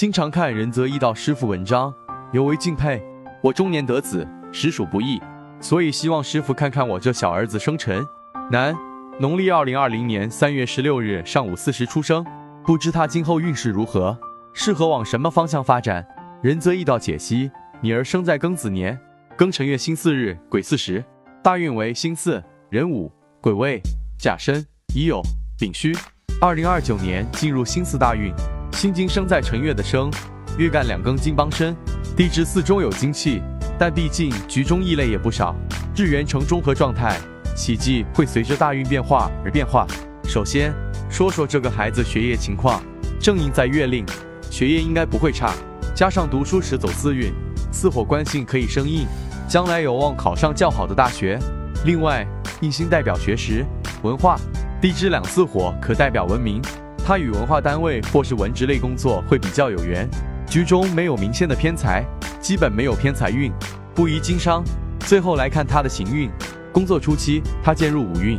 经常看仁泽易道师傅文章，尤为敬佩。我中年得子，实属不易，所以希望师傅看看我这小儿子生辰。男，农历二零二零年三月十六日上午四时出生，不知他今后运势如何，适合往什么方向发展。仁泽易道解析：女儿生在庚子年，庚辰月辛巳日癸巳时，大运为辛巳、壬午、癸未、甲申、乙酉、丙戌。二零二九年进入辛巳大运，辛金生在辰月的生，月干两庚金帮身，地支四中有金气，但毕竟局中异类也不少，日元呈中和状态，喜忌会随着大运变化而变化。首先说说这个孩子学业情况，正印在月令，学业应该不会差。加上读书时走四运，四火官性可以生印，将来有望考上较好的大学。另外，印星代表学识、文化，地支两四火可代表文明，他与文化单位或是文职类工作会比较有缘。局中没有明显的偏财，基本没有偏财运，不宜经商。最后来看他的行运，工作初期他渐入五运，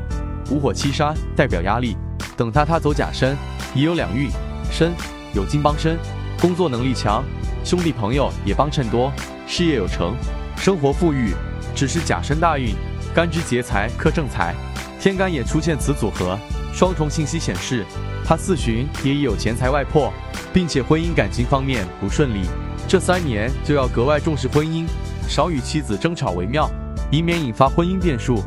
五火七杀代表压力。等他他走甲申，已有两运，申有金帮身，工作能力强。兄弟朋友也帮衬多，事业有成，生活富裕。只是甲申大运，干支劫财克正财，天干也出现此组合，双重信息显示他四旬也已有钱财外破，并且婚姻感情方面不顺利。这三年就要格外重视婚姻，少与妻子争吵为妙，以免引发婚姻变数。